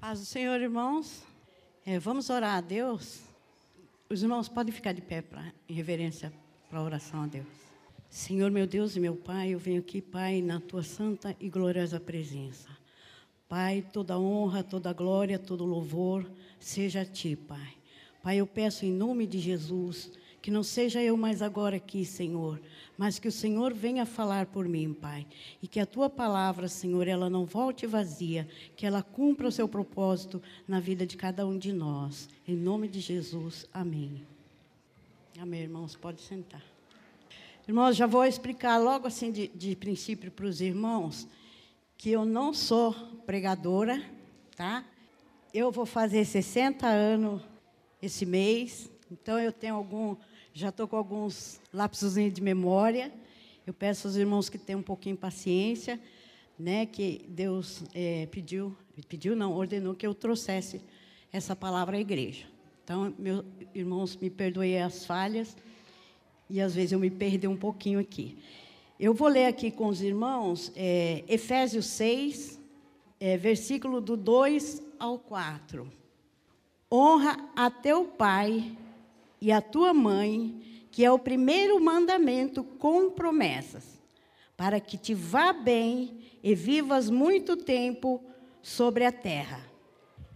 Paz do Senhor, irmãos. É, vamos orar a Deus. Os irmãos podem ficar de pé para em reverência para a oração a Deus. Senhor, meu Deus e meu Pai, eu venho aqui, Pai, na tua santa e gloriosa presença. Pai, toda honra, toda glória, todo louvor seja a ti, Pai. Pai, eu peço em nome de Jesus que não seja eu mais agora aqui, Senhor, mas que o Senhor venha falar por mim, Pai. E que a tua palavra, Senhor, ela não volte vazia, que ela cumpra o seu propósito na vida de cada um de nós. Em nome de Jesus, amém. Amém, irmãos, pode sentar. Irmãos, já vou explicar logo assim de, de princípio para os irmãos que eu não sou pregadora, tá? Eu vou fazer 60 anos esse mês, então eu tenho algum já estou com alguns lapsos de memória. Eu peço aos irmãos que tenham um pouquinho de paciência, né, que Deus é, pediu, pediu não, ordenou que eu trouxesse essa palavra à igreja. Então, meus irmãos, me perdoem as falhas e às vezes eu me perdi um pouquinho aqui. Eu vou ler aqui com os irmãos é, Efésios 6, é, versículo do 2 ao 4. Honra a teu pai e a tua mãe, que é o primeiro mandamento com promessas, para que te vá bem e vivas muito tempo sobre a terra.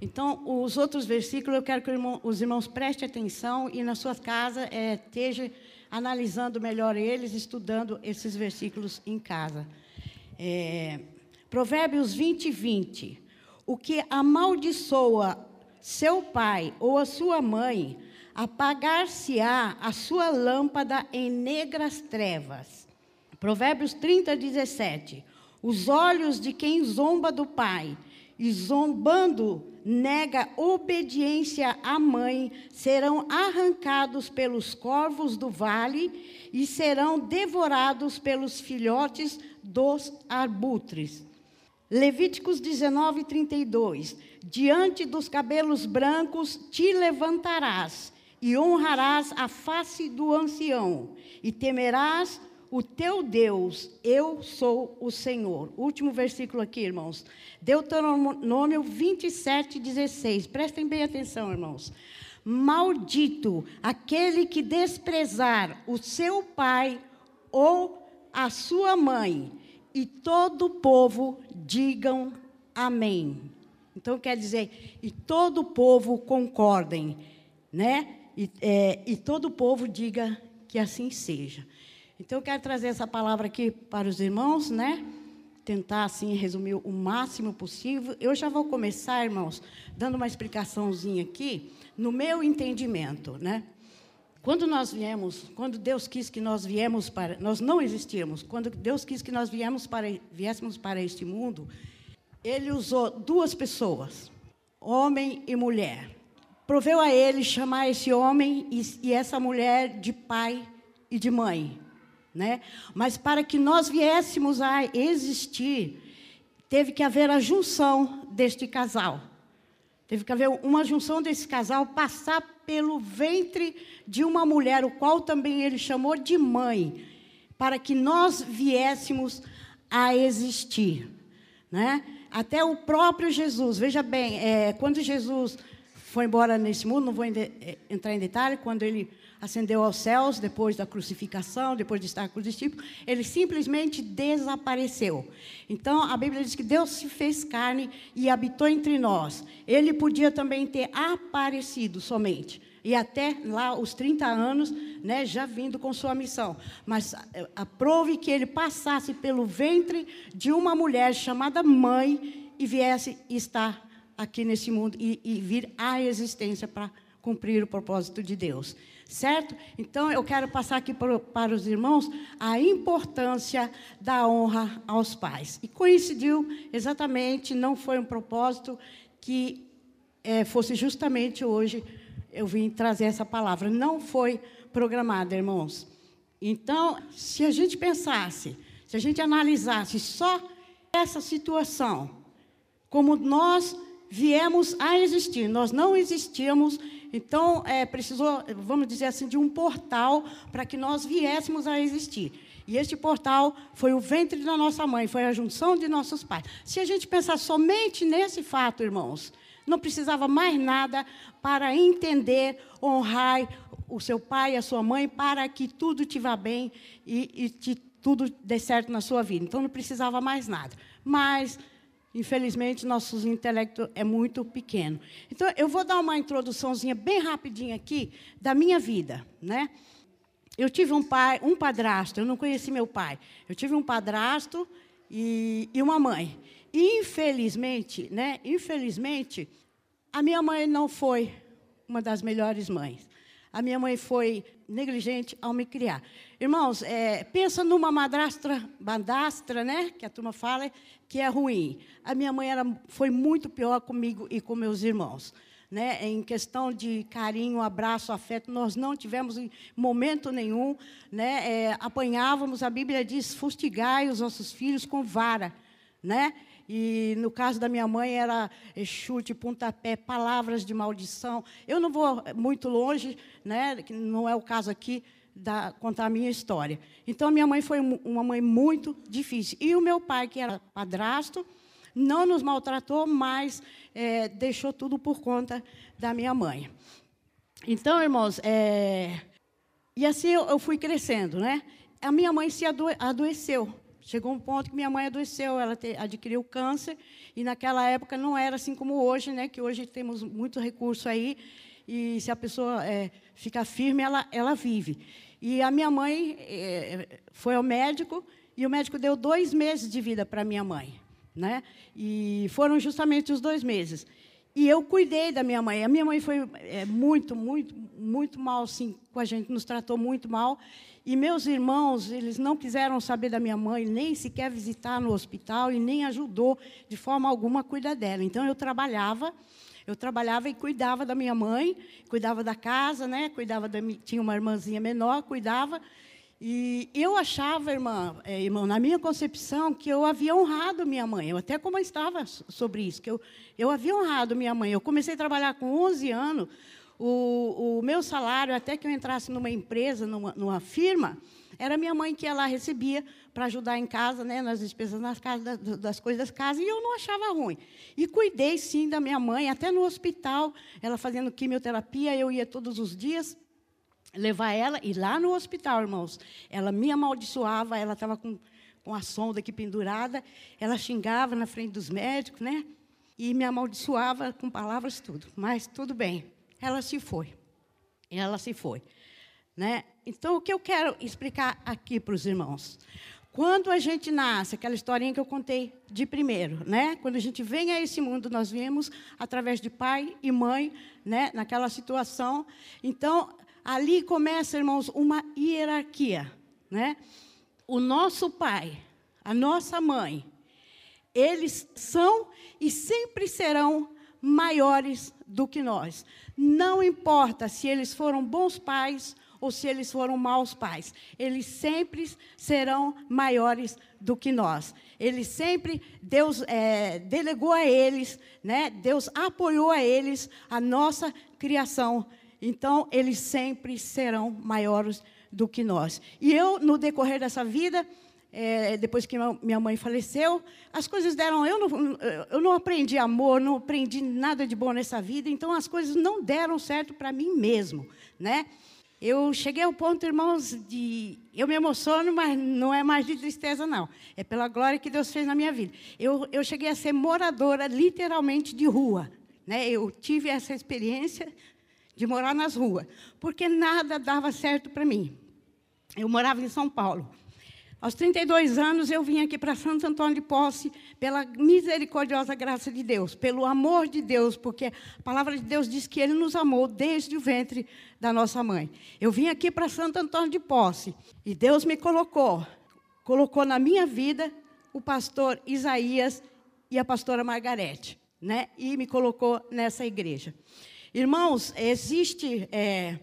Então, os outros versículos, eu quero que os irmãos prestem atenção e na sua casa é, esteja analisando melhor eles, estudando esses versículos em casa. É, Provérbios 20, 20. O que amaldiçoa seu pai ou a sua mãe, apagar-se-á a sua lâmpada em negras trevas. Provérbios 30, 17. Os olhos de quem zomba do pai e zombando nega obediência à mãe serão arrancados pelos corvos do vale e serão devorados pelos filhotes dos arbutres. Levíticos 19, 32. Diante dos cabelos brancos te levantarás e honrarás a face do ancião, e temerás o teu Deus, eu sou o Senhor. Último versículo aqui, irmãos. Deuteronômio 27, 16. Prestem bem atenção, irmãos. Maldito aquele que desprezar o seu pai ou a sua mãe, e todo o povo digam amém. Então quer dizer, e todo o povo concordem, né? E, é, e todo o povo diga que assim seja. Então, eu quero trazer essa palavra aqui para os irmãos, né? Tentar, assim, resumir o máximo possível. Eu já vou começar, irmãos, dando uma explicaçãozinha aqui, no meu entendimento, né? Quando nós viemos, quando Deus quis que nós viemos para, nós não existíamos. Quando Deus quis que nós viemos para, viéssemos para este mundo, Ele usou duas pessoas, homem e mulher proveu a ele chamar esse homem e, e, essa mulher de pai e de mãe, né? Mas para que nós viéssemos a existir, teve que haver a junção deste casal. Teve que haver uma junção desse casal passar pelo ventre de uma mulher, o qual também ele chamou de mãe, para que nós viéssemos a existir, né? Até o próprio Jesus, veja bem, é, quando Jesus foi embora nesse mundo, não vou eh, entrar em detalhe, quando ele ascendeu aos céus, depois da crucificação, depois de estar crucificado, ele simplesmente desapareceu. Então, a Bíblia diz que Deus se fez carne e habitou entre nós. Ele podia também ter aparecido somente, e até lá os 30 anos, né, já vindo com sua missão. Mas eh, aprove que ele passasse pelo ventre de uma mulher chamada mãe e viesse estar aqui nesse mundo e, e vir à existência para cumprir o propósito de Deus. Certo? Então, eu quero passar aqui para, para os irmãos a importância da honra aos pais. E coincidiu exatamente, não foi um propósito que é, fosse justamente hoje eu vim trazer essa palavra. Não foi programada, irmãos. Então, se a gente pensasse, se a gente analisasse só essa situação, como nós viemos a existir. Nós não existíamos, então é, precisou, vamos dizer assim, de um portal para que nós viéssemos a existir. E este portal foi o ventre da nossa mãe, foi a junção de nossos pais. Se a gente pensar somente nesse fato, irmãos, não precisava mais nada para entender, honrar o seu pai e a sua mãe, para que tudo te vá bem e, e te, tudo dê certo na sua vida. Então, não precisava mais nada. Mas Infelizmente, nosso intelecto é muito pequeno. Então, eu vou dar uma introduçãozinha bem rapidinha aqui da minha vida, né? Eu tive um pai, um padrasto, eu não conheci meu pai. Eu tive um padrasto e, e uma mãe. Infelizmente, né? Infelizmente, a minha mãe não foi uma das melhores mães. A minha mãe foi negligente ao me criar. Irmãos, é, pensa numa madrastra, badastra, né, que a turma fala, que é ruim. A minha mãe era, foi muito pior comigo e com meus irmãos. Né, em questão de carinho, abraço, afeto, nós não tivemos em momento nenhum, né, é, apanhávamos, a Bíblia diz, fustigai os nossos filhos com vara, né? E no caso da minha mãe era chute, pontapé, palavras de maldição. Eu não vou muito longe, né, não é o caso aqui da contar a minha história. Então minha mãe foi uma mãe muito difícil. E o meu pai, que era padrasto, não nos maltratou, mas é, deixou tudo por conta da minha mãe. Então, irmãos, é, e assim eu, eu, fui crescendo, né? A minha mãe se adoeceu. Chegou um ponto que minha mãe adoeceu, ela te, adquiriu câncer, e naquela época não era assim como hoje, né, que hoje temos muito recurso aí, e se a pessoa é, ficar firme, ela, ela vive. E a minha mãe é, foi ao médico, e o médico deu dois meses de vida para minha mãe. Né? E foram justamente os dois meses. E eu cuidei da minha mãe. A minha mãe foi é, muito, muito, muito mal assim, com a gente, nos tratou muito mal. E meus irmãos, eles não quiseram saber da minha mãe, nem sequer visitar no hospital e nem ajudou de forma alguma a cuidar dela. Então eu trabalhava, eu trabalhava e cuidava da minha mãe, cuidava da casa, né? Cuidava da tinha uma irmãzinha menor, cuidava. E eu achava, irmã, é, irmão, na minha concepção, que eu havia honrado minha mãe. Eu até comentava sobre isso, que eu, eu havia honrado minha mãe. Eu comecei a trabalhar com 11 anos. O, o meu salário, até que eu entrasse numa empresa, numa, numa firma, era minha mãe que ela recebia para ajudar em casa, né, nas despesas nas casas, das coisas da casa, e eu não achava ruim. E cuidei, sim, da minha mãe, até no hospital, ela fazendo quimioterapia, eu ia todos os dias levar ela, e lá no hospital, irmãos, ela me amaldiçoava, ela estava com, com a sonda aqui pendurada, ela xingava na frente dos médicos, né? E me amaldiçoava com palavras tudo. Mas tudo bem, ela se foi. Ela se foi. Né? Então, o que eu quero explicar aqui para os irmãos? Quando a gente nasce, aquela historinha que eu contei de primeiro, né? Quando a gente vem a esse mundo, nós vemos através de pai e mãe, né? Naquela situação. Então, ali começa, irmãos, uma hierarquia, né? O nosso pai, a nossa mãe, eles são e sempre serão maiores do que nós. Não importa se eles foram bons pais ou se eles foram maus pais, eles sempre serão maiores do que nós. Eles sempre, Deus é, delegou a eles, né? Deus apoiou a eles a nossa criação então, eles sempre serão maiores do que nós. E eu, no decorrer dessa vida, é, depois que minha mãe faleceu, as coisas deram. Eu não, eu não aprendi amor, não aprendi nada de bom nessa vida, então as coisas não deram certo para mim mesmo. Né? Eu cheguei ao ponto, irmãos, de. Eu me emociono, mas não é mais de tristeza, não. É pela glória que Deus fez na minha vida. Eu, eu cheguei a ser moradora, literalmente, de rua. Né? Eu tive essa experiência de morar nas ruas, porque nada dava certo para mim. Eu morava em São Paulo. Aos 32 anos, eu vim aqui para Santo Antônio de Posse, pela misericordiosa graça de Deus, pelo amor de Deus, porque a palavra de Deus diz que Ele nos amou desde o ventre da nossa mãe. Eu vim aqui para Santo Antônio de Posse, e Deus me colocou, colocou na minha vida o pastor Isaías e a pastora Margarete, né? e me colocou nessa igreja. Irmãos, existe é,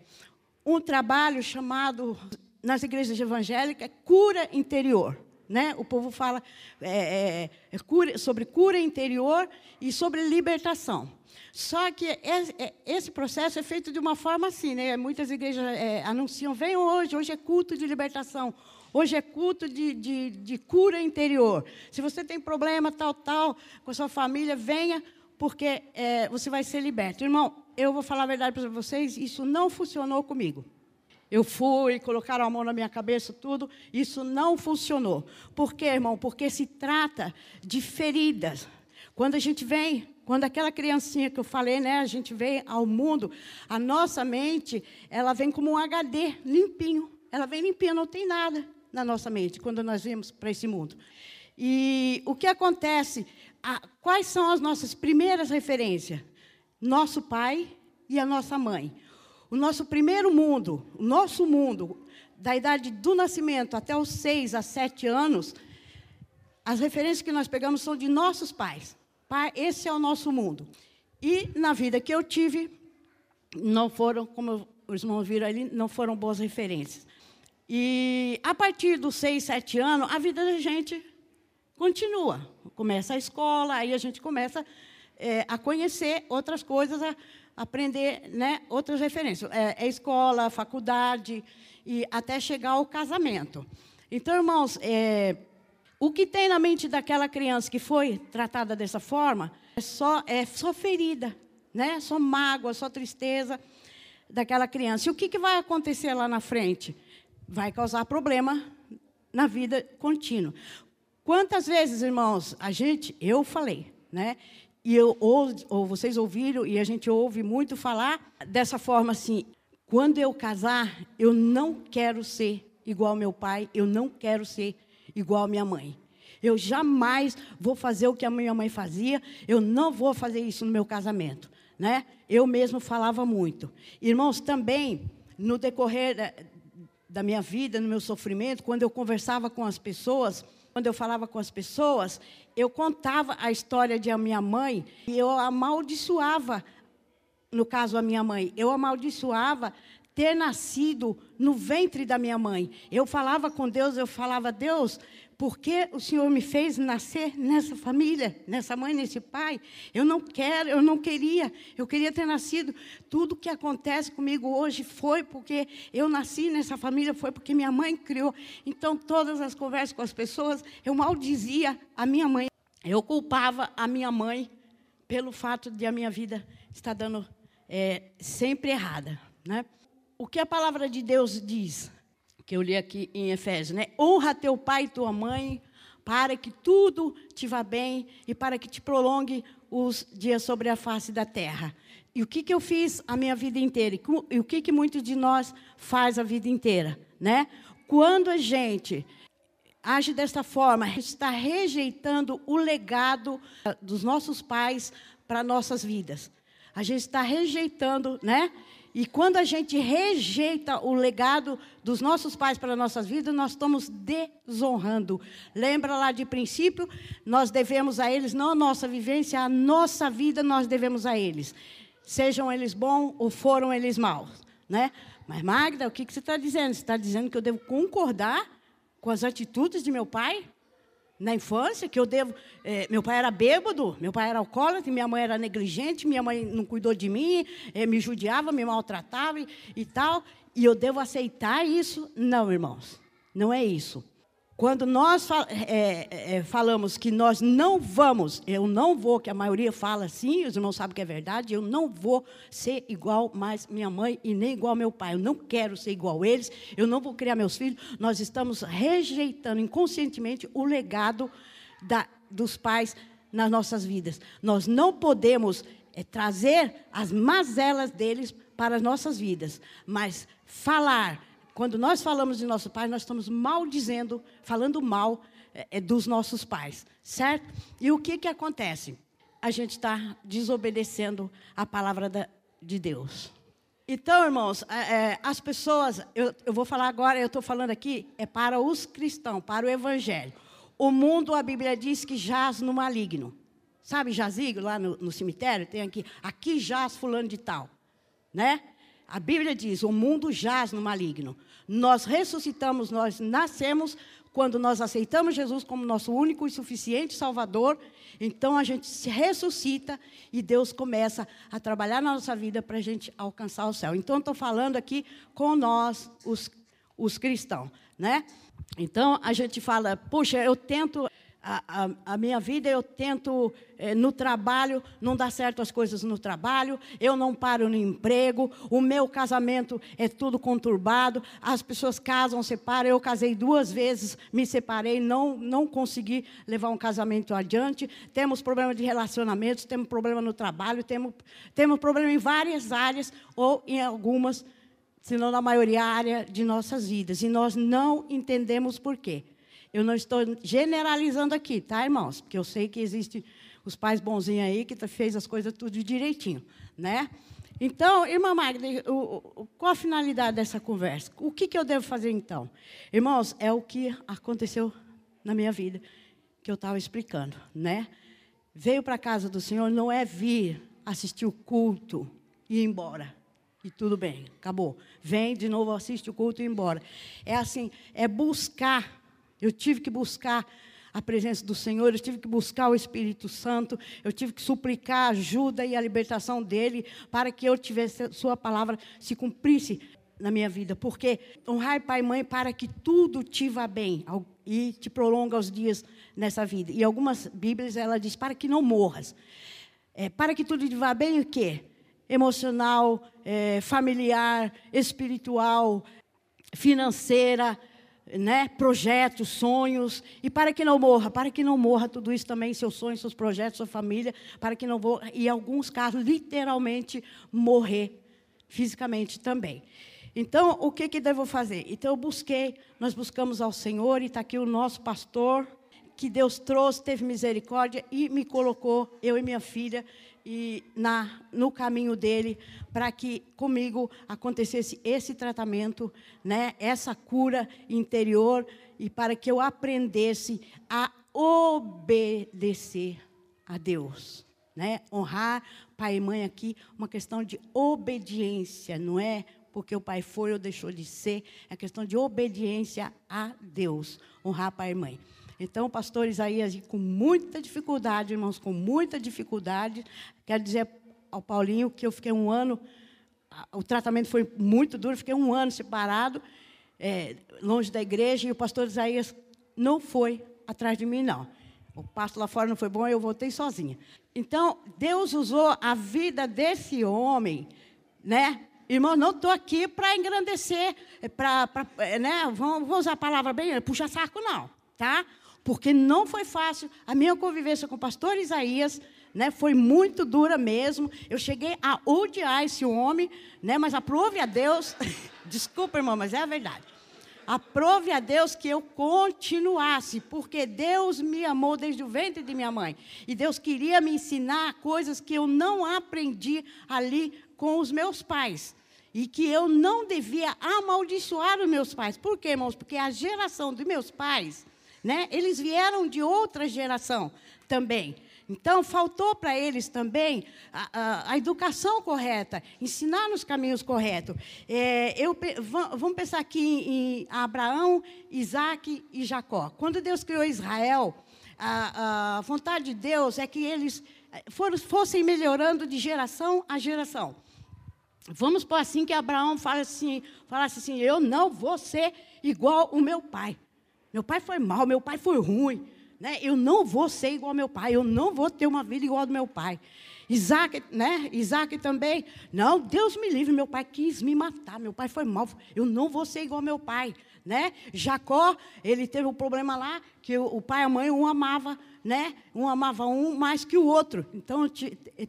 um trabalho chamado, nas igrejas evangélicas, cura interior. Né? O povo fala é, é, cura, sobre cura interior e sobre libertação. Só que é, esse processo é feito de uma forma assim, né? Muitas igrejas é, anunciam, venham hoje, hoje é culto de libertação. Hoje é culto de, de, de cura interior. Se você tem problema tal, tal, com a sua família, venha, porque é, você vai ser liberto. Irmão, eu vou falar a verdade para vocês, isso não funcionou comigo. Eu fui, colocaram a mão na minha cabeça, tudo. Isso não funcionou. Por quê, irmão? Porque se trata de feridas. Quando a gente vem, quando aquela criancinha que eu falei, né, a gente vem ao mundo, a nossa mente, ela vem como um HD, limpinho. Ela vem limpinha, não tem nada na nossa mente quando nós vemos para esse mundo. E o que acontece? A, quais são as nossas primeiras referências? Nosso pai e a nossa mãe. O nosso primeiro mundo, o nosso mundo, da idade do nascimento até os seis a sete anos, as referências que nós pegamos são de nossos pais. Pai, esse é o nosso mundo. E na vida que eu tive, não foram, como os irmãos viram ali, não foram boas referências. E a partir dos seis, sete anos, a vida da gente continua. Começa a escola, aí a gente começa é, a conhecer outras coisas, a, aprender né, outras referências. É, é, escola, faculdade, e até chegar ao casamento. Então, irmãos, é, o que tem na mente daquela criança que foi tratada dessa forma é só, é só ferida, né? só mágoa, só tristeza daquela criança. E o que, que vai acontecer lá na frente? Vai causar problema na vida contínua. Quantas vezes, irmãos, a gente, eu falei, né? E eu, ou, ou vocês ouviram, e a gente ouve muito falar dessa forma assim: quando eu casar, eu não quero ser igual ao meu pai, eu não quero ser igual à minha mãe. Eu jamais vou fazer o que a minha mãe fazia, eu não vou fazer isso no meu casamento. Né? Eu mesmo falava muito. Irmãos, também, no decorrer da, minha vida, no meu sofrimento, quando eu conversava com as pessoas, quando eu falava com as pessoas, eu contava a história de a minha mãe e eu amaldiçoava, no caso a minha mãe, eu amaldiçoava ter nascido no ventre da minha mãe. Eu falava com Deus, eu falava, Deus, porque o Senhor me fez nascer nessa família, nessa mãe, nesse pai. Eu não quero, eu não queria, eu queria ter nascido. Tudo que acontece comigo hoje foi porque eu nasci nessa família, foi porque minha mãe criou. Então, todas as conversas com as pessoas, eu maldizia a minha mãe. Eu culpava a minha mãe pelo fato de a minha vida estar dando é, sempre errada. Né? O que a palavra de Deus diz? Que eu li aqui em Efésios, né? Honra teu pai e tua mãe, para que tudo te vá bem e para que te prolongue os dias sobre a face da terra. E o que, que eu fiz a minha vida inteira? E o que, que muitos de nós faz a vida inteira, né? Quando a gente age desta forma, está rejeitando o legado dos nossos pais para nossas vidas. A gente está rejeitando, né? E quando a gente rejeita o legado dos nossos pais para nossas vidas, nós estamos desonrando. Lembra lá de princípio? Nós devemos a eles, não a nossa vivência, a nossa vida nós devemos a eles. Sejam eles bons ou foram eles maus. Né? Mas, Magda, o que, que você está dizendo? Você está dizendo que eu devo concordar com as atitudes de meu pai? Na infância, que eu devo. É, meu pai era bêbado, meu pai era alcoólatra, minha mãe era negligente, minha mãe não cuidou de mim, é, me judiava, me maltratava e, e tal. E eu devo aceitar isso? Não, irmãos, não é isso. Quando nós é, é, falamos que nós não vamos, eu não vou, que a maioria fala assim, os irmãos sabem que é verdade, eu não vou ser igual mais minha mãe e nem igual meu pai. Eu não quero ser igual a eles, eu não vou criar meus filhos. Nós estamos rejeitando inconscientemente o legado da, dos pais nas nossas vidas. Nós não podemos é, trazer as mazelas deles para as nossas vidas, mas falar quando nós falamos de nosso pai, nós estamos maldizendo, falando mal é, dos nossos pais, certo? E o que, que acontece? A gente está desobedecendo a palavra da, de Deus. Então, irmãos, é, as pessoas, eu, eu vou falar agora, eu estou falando aqui, é para os cristãos, para o evangelho. O mundo, a Bíblia diz que jaz no maligno. Sabe jazigo lá no, no cemitério? Tem aqui, aqui jaz fulano de tal. Né? A Bíblia diz: o mundo jaz no maligno. Nós ressuscitamos, nós nascemos quando nós aceitamos Jesus como nosso único e suficiente Salvador. Então a gente se ressuscita e Deus começa a trabalhar na nossa vida para a gente alcançar o céu. Então estou falando aqui com nós, os, os cristãos, né? Então a gente fala, puxa, eu tento a, a, a, minha vida, eu tento é, no trabalho, não dá certo as coisas no trabalho, eu não paro no emprego, o meu casamento é tudo conturbado, as pessoas casam, separam, eu casei duas vezes, me separei, não, não consegui levar um casamento adiante, temos problema de relacionamentos, temos problema no trabalho, temos, temos problema em várias áreas, ou em algumas, se não na maioria área de nossas vidas, e nós não entendemos por quê. Eu não estou generalizando aqui, tá, irmãos? Porque eu sei que existem os pais bonzinhos aí que fez as coisas tudo direitinho, né? Então, irmã Magda, o, o, qual a finalidade dessa conversa? O que, que eu devo fazer então? Irmãos, é o que aconteceu na minha vida, que eu estava explicando, né? Veio para a casa do Senhor não é vir assistir o culto e ir embora. E tudo bem, acabou. Vem de novo, assiste o culto e ir embora. É assim, é buscar eu tive que buscar a presença do Senhor, eu tive que buscar o Espírito Santo, eu tive que suplicar a ajuda e a libertação dele para que eu tivesse sua palavra se cumprisse na minha vida, porque honrar pai e mãe para que tudo te vá bem e te prolonga os dias nessa vida. E algumas Bíblias ela diz para que não morras. É, para que tudo te vá bem o quê? Emocional, é, familiar, espiritual, financeira, né, projetos, sonhos, e para que não morra, para que não morra tudo isso também, seus sonhos, seus projetos, sua família, para que não morra, e em alguns casos, literalmente, morrer fisicamente também. Então, o que, que devo fazer? Então, eu busquei, nós buscamos ao Senhor, e está aqui o nosso pastor, que Deus trouxe, teve misericórdia e me colocou, eu e minha filha, e na, no caminho dele para que comigo acontecesse esse tratamento, né, essa cura interior e para que eu aprendesse a obedecer a Deus, né? Honrar pai e mãe aqui, uma questão de obediência, não é porque o pai foi ou deixou de ser, é questão de obediência a Deus, honrar pai e mãe. Então, pastor Isaías, com muita dificuldade, irmãos, com muita dificuldade, quero dizer ao Paulinho que eu fiquei um ano, o tratamento foi muito duro, fiquei um ano separado, é, longe da igreja, e o pastor Isaías não foi atrás de mim, não. O pasto lá fora não foi bom, eu voltei sozinha. Então, Deus usou a vida desse homem, né? Irmão, não estou aqui para engrandecer, para, né? Vamos, usar a palavra bem, puxa saco, não, tá? Porque não foi fácil. A minha convivência com o pastor Isaías né, foi muito dura mesmo. Eu cheguei a odiar esse homem, né, mas aprove a Deus. Desculpa, irmão, mas é a verdade. Aprove a Deus que eu continuasse, porque Deus me amou desde o ventre de minha mãe. E Deus queria me ensinar coisas que eu não aprendi ali com os meus pais. E que eu não devia amaldiçoar os meus pais. Por quê, irmãos? Porque a geração dos meus pais né? Eles vieram de outra geração também. Então, faltou para eles também a, a, a, educação correta, ensinar nos caminhos corretos. É, eu, vamos pensar aqui em, em Abraão, Isaac e Jacó. Quando Deus criou Israel, a, a vontade de Deus é que eles eh, for, fossem melhorando de geração a geração. Vamos por assim que Abraão fala assim, falasse assim: Eu não vou ser igual o meu pai. Meu pai foi mal, meu pai foi ruim. Né? Eu não vou ser igual ao meu pai, eu não vou ter uma vida igual ao meu pai. Isaac, né? Isaac também. Não, Deus me livre, meu pai quis me matar, meu pai foi mal. Eu não vou ser igual ao meu pai, né? Jacó, ele teve um problema lá que o, pai e a mãe um amava, né? Um amava um mais que o outro. Então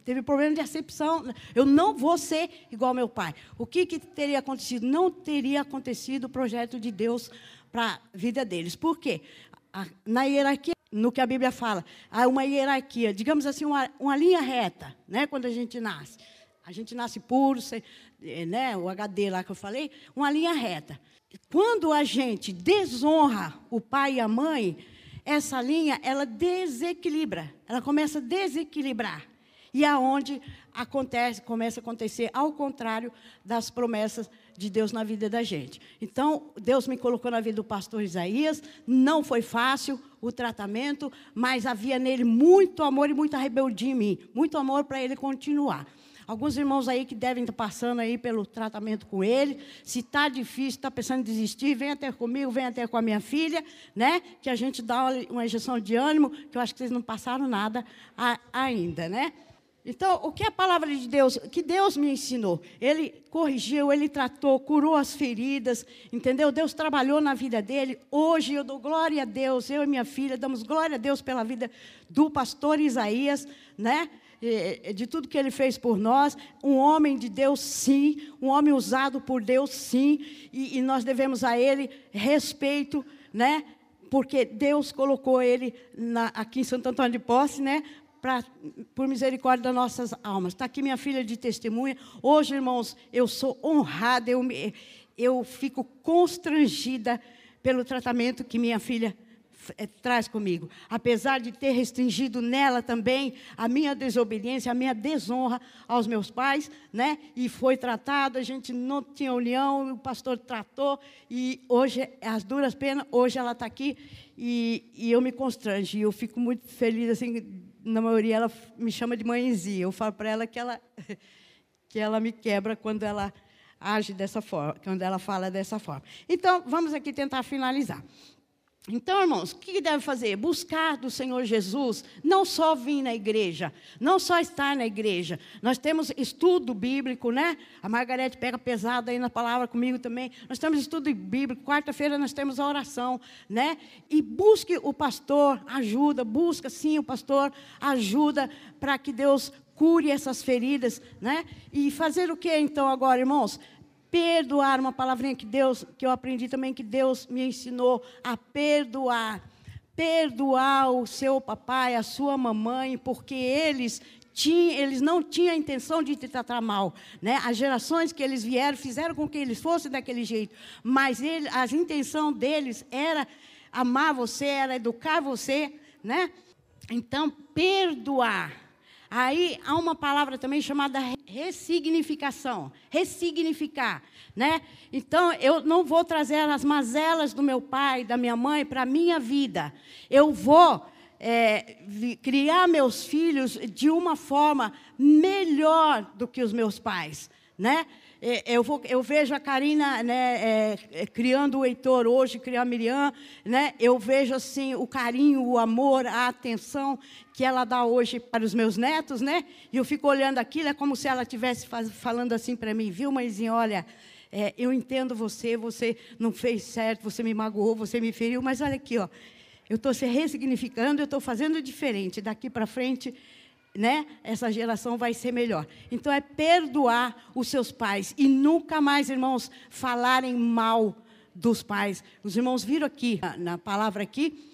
teve problema de acepção. Eu não vou ser igual ao meu pai. O que, que teria acontecido? Não teria acontecido o projeto de Deus para a vida deles. Por quê? Na hierarquia, no que a Bíblia fala, há uma hierarquia, digamos assim, uma, uma linha reta, né, quando a gente nasce. A gente nasce puro, eh, né, o HD lá que eu falei, uma linha reta. Quando a gente desonra o pai e a mãe, essa linha, ela desequilibra, ela começa a desequilibrar. E aonde acontece, começa a acontecer ao contrário das promessas de Deus na vida da gente. Então, Deus me colocou na vida do pastor Isaías, não foi fácil, o tratamento, mas havia nele muito amor e muita rebeldia em mim, muito amor para ele continuar. Alguns irmãos aí que devem estar passando aí pelo tratamento com ele. Se está difícil, está pensando em desistir, vem até comigo, vem até com a minha filha, né? Que a gente dá uma injeção de ânimo, que eu acho que vocês não passaram nada ainda, né? Então, o que a palavra de Deus, que Deus me ensinou? Ele corrigiu, ele tratou, curou as feridas, entendeu? Deus trabalhou na vida dele. Hoje eu dou glória a Deus, eu e minha filha damos glória a Deus pela vida do pastor Isaías, né? De tudo que ele fez por nós. Um homem de Deus, sim. Um homem usado por Deus, sim. E, e nós devemos a ele respeito, né? porque Deus colocou ele na, aqui em Santo Antônio de Posse, né, pra, por misericórdia das nossas almas. Está aqui minha filha de testemunha. Hoje, irmãos, eu sou honrada, eu, me, eu fico constrangida pelo tratamento que minha filha é, traz comigo. Apesar de ter restringido nela também a minha desobediência, a minha desonra aos meus pais, né? E foi tratado, a gente não tinha união, o pastor tratou, e hoje, as duras penas, hoje ela está aqui, e, e eu me constrange, eu fico muito feliz, assim, na maioria, ela me chama de mãezinha. Eu falo para ela que ela, que ela me quebra quando ela age dessa forma, quando ela fala dessa forma. Então, vamos aqui tentar finalizar. Então, irmãos, o que deve fazer? Buscar do Senhor Jesus, não só vir na igreja, não só estar na igreja. Nós temos estudo bíblico, né? A Margarete pega pesado aí na palavra comigo também. Nós temos estudo bíblico, quarta-feira nós temos a oração, né? E busque o pastor, ajuda, busca sim o pastor, ajuda para que Deus cure essas feridas, né? E fazer o que então agora, irmãos? Perdoar, uma palavrinha que Deus, que eu aprendi também que Deus me ensinou a perdoar. Perdoar o seu papai, a sua mamãe, porque eles tinham, eles não tinham a intenção de te tratar mal, né? As gerações que eles vieram fizeram com que eles fossem daquele jeito, mas ele, a intenção deles era amar você, era educar você, né? Então, perdoar Aí há uma palavra também chamada ressignificação, ressignificar, né? Então eu não vou trazer as mazelas do meu pai, da minha mãe para a minha vida. Eu vou é, criar meus filhos de uma forma melhor do que os meus pais, né? É, eu, vou, eu, vejo a Karina né, é, é, criando o Heitor hoje, criar a Miriam, né, eu vejo assim o carinho, o amor, a atenção que ela dá hoje para os meus netos, né? E eu fico olhando aquilo, é como se ela estivesse falando assim para mim, viu, mãezinha, olha, é, eu entendo você, você não fez certo, você me magoou, você me feriu, mas olha aqui, ó, eu estou se ressignificando, eu estou fazendo diferente. Daqui para frente, né, essa geração vai ser melhor. Então é perdoar os seus pais e nunca mais, irmãos, falarem mal dos pais. Os irmãos viram aqui na palavra aqui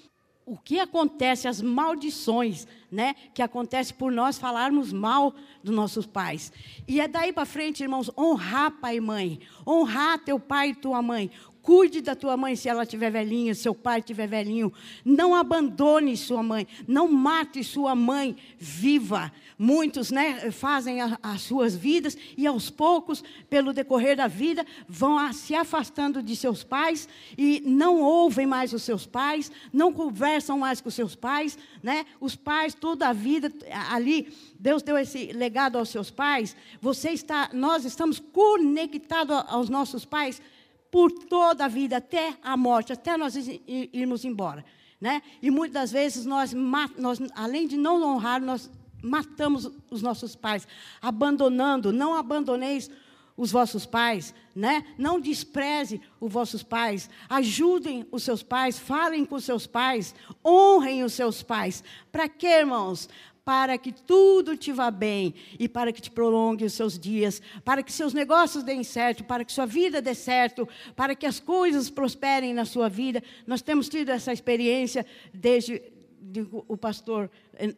o que acontece, as maldições, né, que acontece por nós falarmos mal dos nossos pais. E é daí para frente, irmãos, honrar pai e mãe, honrar teu pai e tua mãe, Cuide da tua mãe se ela estiver velhinha, seu pai estiver velhinho. Não abandone sua mãe. Não mate sua mãe viva. Muitos né, fazem a, as suas vidas e, aos poucos, pelo decorrer da vida, vão a, se afastando de seus pais e não ouvem mais os seus pais, não conversam mais com os seus pais. Né? Os pais, toda a vida ali, Deus deu esse legado aos seus pais. Você está, nós estamos conectados aos nossos pais por toda a vida, até a morte, até nós irmos embora. Né? E muitas vezes nós, nós, além de não honrar, nós matamos os nossos pais, abandonando, não abandoneis os vossos pais, né? Não despreze os vossos pais, ajudem os seus pais, falem com os seus pais, honrem os seus pais. Para quê, irmãos? Para que tudo te vá bem e para que te prolongue os seus dias, para que seus negócios deem certo, para que sua vida dê certo, para que as coisas prosperem na sua vida. Nós temos tido essa experiência desde que o pastor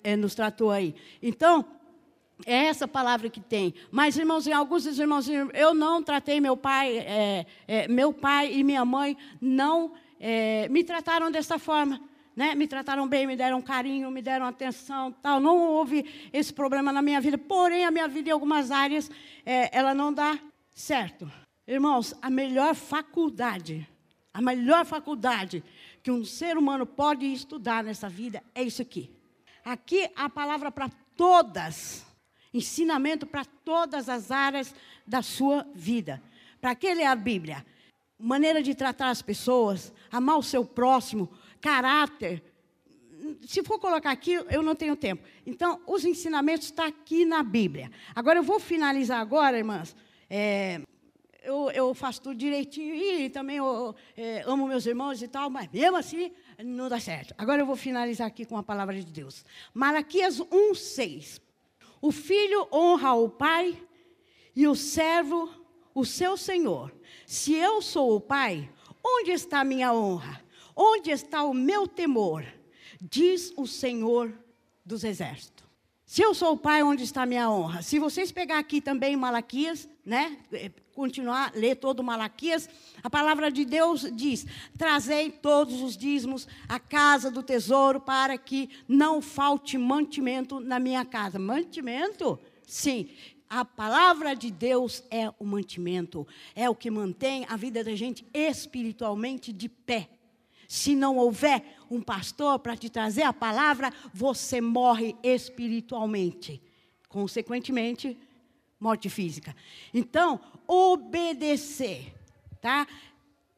é, nos tratou aí. Então, é essa palavra que tem. Mas, irmãozinhos, alguns irmãozinhos, eu não tratei meu pai, é, é, meu pai e minha mãe não é, me trataram dessa forma né, me trataram bem, me deram carinho, me deram atenção, tal. Não houve esse problema na minha vida. Porém, a minha vida em algumas áreas, é, ela não dá certo. Irmãos, a melhor faculdade, a melhor faculdade que um ser humano pode estudar nessa vida é isso aqui. Aqui a palavra para todas, ensinamento para todas as áreas da sua vida. Para que ler a Bíblia? Maneira de tratar as pessoas, amar o seu próximo, caráter. Se for colocar aqui, eu não tenho tempo. Então, os ensinamentos estão aqui na Bíblia. Agora, eu vou finalizar agora, irmãs. É, eu, eu, faço tudo direitinho e também eu, é, amo meus irmãos e tal, mas mesmo assim não dá certo. Agora eu vou finalizar aqui com a palavra de Deus. Malaquias 1:6. O filho honra o pai e o servo o seu senhor. Se eu sou o pai, onde está a minha honra? Onde está o meu temor? Diz o Senhor dos exércitos. Se eu sou o pai, onde está a minha honra? Se vocês pegar aqui também Malaquias, né? Eh, continuar, ler todo Malaquias, a palavra de Deus diz: Trazei todos os dízimos à casa do tesouro para que não falte mantimento na minha casa. Mantimento? Sim. A palavra de Deus é o mantimento, é o que mantém a vida da gente espiritualmente de pé. Se não houver um pastor para te trazer a palavra, você morre espiritualmente. Consequentemente, morte física. Então, obedecer, tá?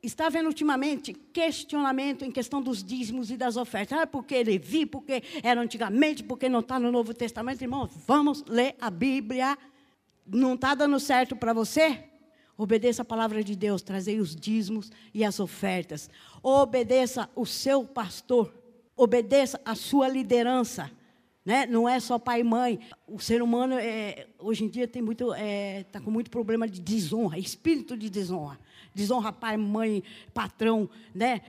Está vendo ultimamente questionamento em questão dos dízimos e das ofertas. Ah, porque Levi, porque era antigamente, porque não está no Novo Testamento. Irmãos, vamos ler a Bíblia. Não está dando certo para você? Obedeça a palavra de Deus, trazei os dízimos e as ofertas. Obedeça o seu pastor, obedeça a sua liderança. Né? Não é só pai e mãe. O ser humano, é, hoje em dia, está é, tá com muito problema de desonra, espírito de desonra. Desonra pai, mãe, patrão. Né?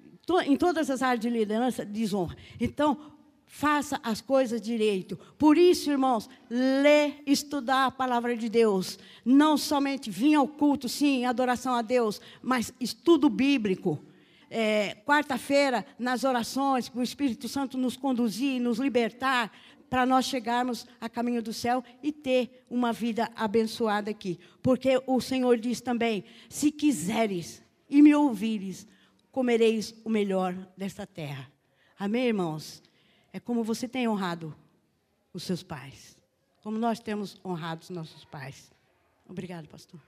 Em todas as áreas de liderança, desonra. Então, faça as coisas direito. Por isso, irmãos, ler, estudar a palavra de Deus. Não somente vir ao culto, sim, adoração a Deus, mas estudo bíblico. É, Quarta-feira, nas orações, para o Espírito Santo nos conduzir, nos libertar, para nós chegarmos a caminho do céu e ter uma vida abençoada aqui. Porque o Senhor diz também: se quiseres e me ouvires, comereis o melhor desta terra. Amém, irmãos? É como você tem honrado os seus pais. Como nós temos honrado os nossos pais. Obrigado, pastor.